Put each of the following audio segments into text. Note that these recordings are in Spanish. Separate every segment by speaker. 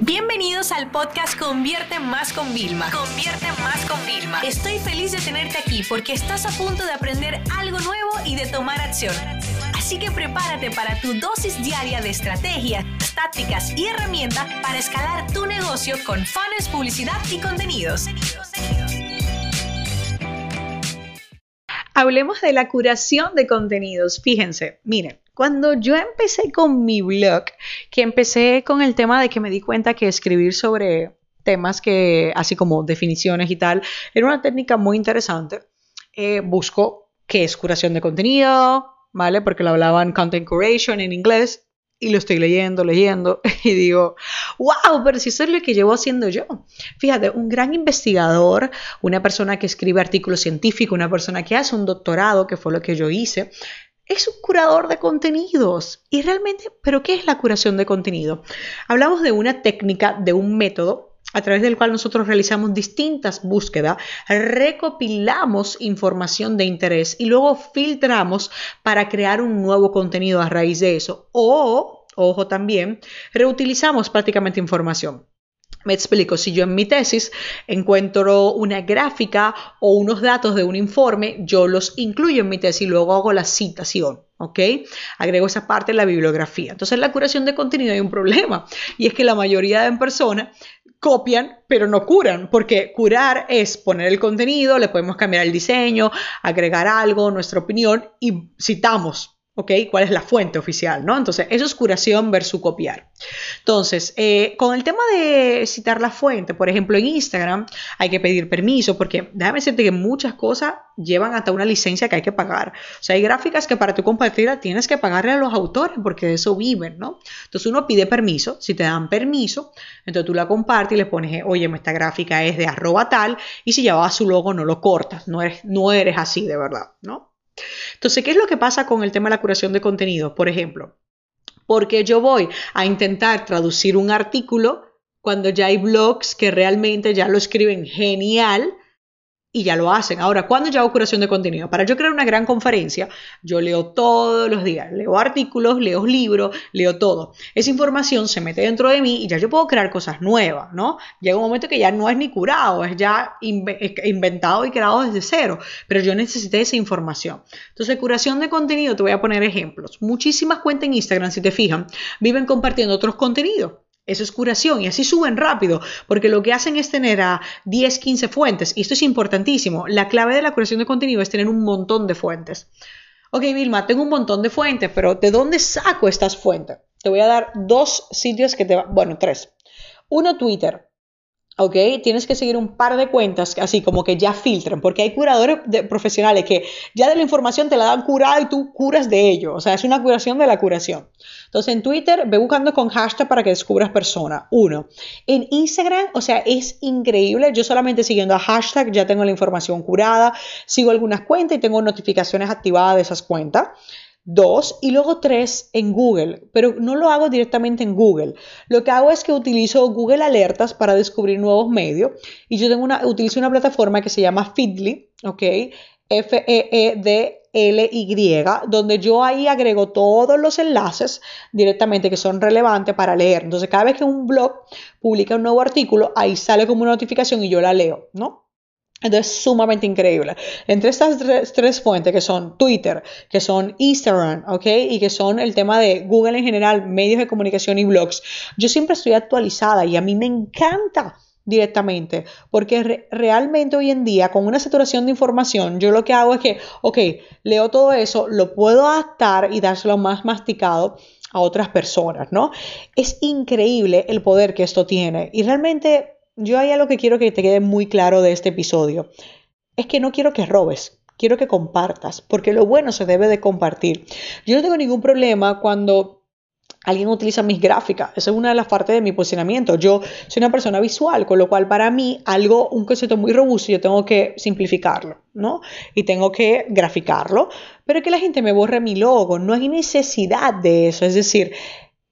Speaker 1: Bienvenidos al podcast Convierte Más con Vilma. Convierte Más con Vilma. Estoy feliz de tenerte aquí porque estás a punto de aprender algo nuevo y de tomar acción. Así que prepárate para tu dosis diaria de estrategias, tácticas y herramientas para escalar tu negocio con fans, publicidad y contenidos.
Speaker 2: Hablemos de la curación de contenidos. Fíjense, miren, cuando yo empecé con mi blog, que empecé con el tema de que me di cuenta que escribir sobre temas que, así como definiciones y tal, era una técnica muy interesante, eh, busco qué es curación de contenido, ¿vale? Porque lo hablaban content curation en inglés y lo estoy leyendo, leyendo, y digo, wow, pero si eso es lo que llevo haciendo yo. Fíjate, un gran investigador, una persona que escribe artículos científicos, una persona que hace un doctorado, que fue lo que yo hice, es un curador de contenidos. Y realmente, ¿pero qué es la curación de contenido? Hablamos de una técnica, de un método a través del cual nosotros realizamos distintas búsquedas, recopilamos información de interés y luego filtramos para crear un nuevo contenido a raíz de eso. O, ojo también, reutilizamos prácticamente información. Me explico, si yo en mi tesis encuentro una gráfica o unos datos de un informe, yo los incluyo en mi tesis y luego hago la citación. ¿ok? Agrego esa parte en la bibliografía. Entonces, en la curación de contenido hay un problema y es que la mayoría de personas copian, pero no curan, porque curar es poner el contenido, le podemos cambiar el diseño, agregar algo, nuestra opinión y citamos ¿ok? ¿Cuál es la fuente oficial, no? Entonces, eso es curación versus copiar. Entonces, eh, con el tema de citar la fuente, por ejemplo, en Instagram hay que pedir permiso porque déjame decirte que muchas cosas llevan hasta una licencia que hay que pagar. O sea, hay gráficas que para tu compartirla tienes que pagarle a los autores porque de eso viven, ¿no? Entonces, uno pide permiso, si te dan permiso, entonces tú la compartes y le pones, oye, esta gráfica es de arroba tal, y si llevaba su logo no lo cortas, no eres, no eres así de verdad, ¿no? Entonces, ¿qué es lo que pasa con el tema de la curación de contenido? Por ejemplo, porque yo voy a intentar traducir un artículo cuando ya hay blogs que realmente ya lo escriben genial y ya lo hacen. Ahora, ¿cuándo yo curación de contenido? Para yo crear una gran conferencia, yo leo todos los días, leo artículos, leo libros, leo todo. Esa información se mete dentro de mí y ya yo puedo crear cosas nuevas, ¿no? Llega un momento que ya no es ni curado, es ya inventado y creado desde cero, pero yo necesité esa información. Entonces, curación de contenido, te voy a poner ejemplos. Muchísimas cuentas en Instagram, si te fijan, viven compartiendo otros contenidos eso es curación y así suben rápido, porque lo que hacen es tener a 10, 15 fuentes. Y esto es importantísimo. La clave de la curación de contenido es tener un montón de fuentes. Ok, Vilma, tengo un montón de fuentes, pero ¿de dónde saco estas fuentes? Te voy a dar dos sitios que te van, bueno, tres. Uno, Twitter. ¿Ok? Tienes que seguir un par de cuentas así como que ya filtran, porque hay curadores profesionales que ya de la información te la dan curada y tú curas de ello, o sea, es una curación de la curación. Entonces en Twitter ve buscando con hashtag para que descubras persona, uno. En Instagram, o sea, es increíble, yo solamente siguiendo a hashtag ya tengo la información curada, sigo algunas cuentas y tengo notificaciones activadas de esas cuentas dos y luego tres en Google, pero no lo hago directamente en Google. Lo que hago es que utilizo Google Alertas para descubrir nuevos medios y yo tengo una, utilizo una plataforma que se llama Feedly, ¿ok? F-E-E-D-L-Y, donde yo ahí agrego todos los enlaces directamente que son relevantes para leer. Entonces, cada vez que un blog publica un nuevo artículo, ahí sale como una notificación y yo la leo, ¿no? Entonces, sumamente increíble. Entre estas tres, fuentes que son Twitter, que son Instagram, ¿ok? Y que son el tema de Google en general, medios de comunicación y blogs, yo siempre estoy actualizada y a mí me encanta directamente, porque realmente hoy en día con una saturación de información, yo lo que hago es que, ok, leo todo eso, lo puedo adaptar y dárselo más masticado a otras personas, ¿no? Es increíble el poder que esto tiene y realmente yo hay algo que quiero que te quede muy claro de este episodio. Es que no quiero que robes, quiero que compartas, porque lo bueno se debe de compartir. Yo no tengo ningún problema cuando alguien utiliza mis gráficas. Esa es una de las partes de mi posicionamiento. Yo soy una persona visual, con lo cual para mí algo, un concepto muy robusto, yo tengo que simplificarlo, ¿no? Y tengo que graficarlo, pero que la gente me borre mi logo. No hay necesidad de eso. Es decir,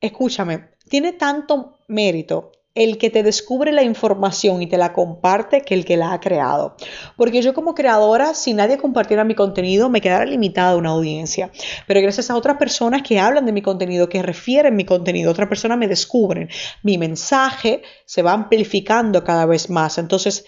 Speaker 2: escúchame, tiene tanto mérito el que te descubre la información y te la comparte que el que la ha creado. Porque yo como creadora, si nadie compartiera mi contenido, me quedara limitada a una audiencia. Pero gracias a otras personas que hablan de mi contenido, que refieren mi contenido, otras personas me descubren, mi mensaje se va amplificando cada vez más. Entonces,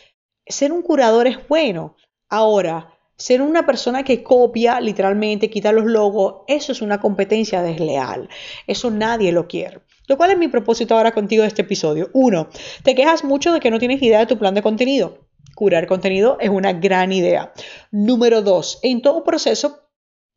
Speaker 2: ser un curador es bueno. Ahora, ser una persona que copia literalmente, quita los logos, eso es una competencia desleal. Eso nadie lo quiere. Lo cual es mi propósito ahora contigo de este episodio. Uno, te quejas mucho de que no tienes idea de tu plan de contenido. Curar contenido es una gran idea. Número dos, en todo proceso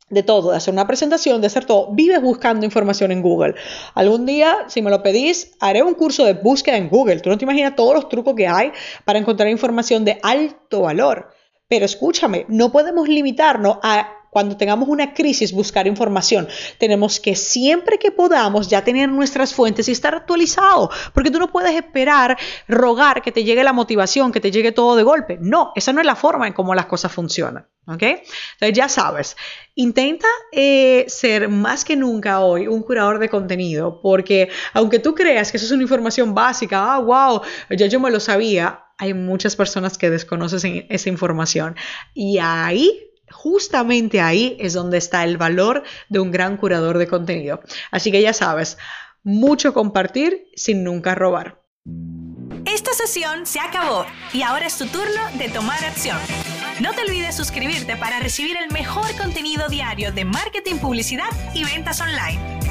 Speaker 2: de todo, de hacer una presentación, de hacer todo, vives buscando información en Google. Algún día, si me lo pedís, haré un curso de búsqueda en Google. Tú no te imaginas todos los trucos que hay para encontrar información de alto valor. Pero escúchame, no podemos limitarnos a cuando tengamos una crisis, buscar información. Tenemos que siempre que podamos ya tener nuestras fuentes y estar actualizado, porque tú no puedes esperar, rogar que te llegue la motivación, que te llegue todo de golpe. No, esa no es la forma en cómo las cosas funcionan. ¿Ok? Entonces ya sabes, intenta eh, ser más que nunca hoy un curador de contenido, porque aunque tú creas que eso es una información básica, ah, wow, ya yo me lo sabía, hay muchas personas que desconocen esa información. Y ahí justamente ahí es donde está el valor de un gran curador de contenido. Así que ya sabes, mucho compartir sin nunca robar.
Speaker 1: Esta sesión se acabó y ahora es tu turno de tomar acción. No te olvides suscribirte para recibir el mejor contenido diario de marketing, publicidad y ventas online.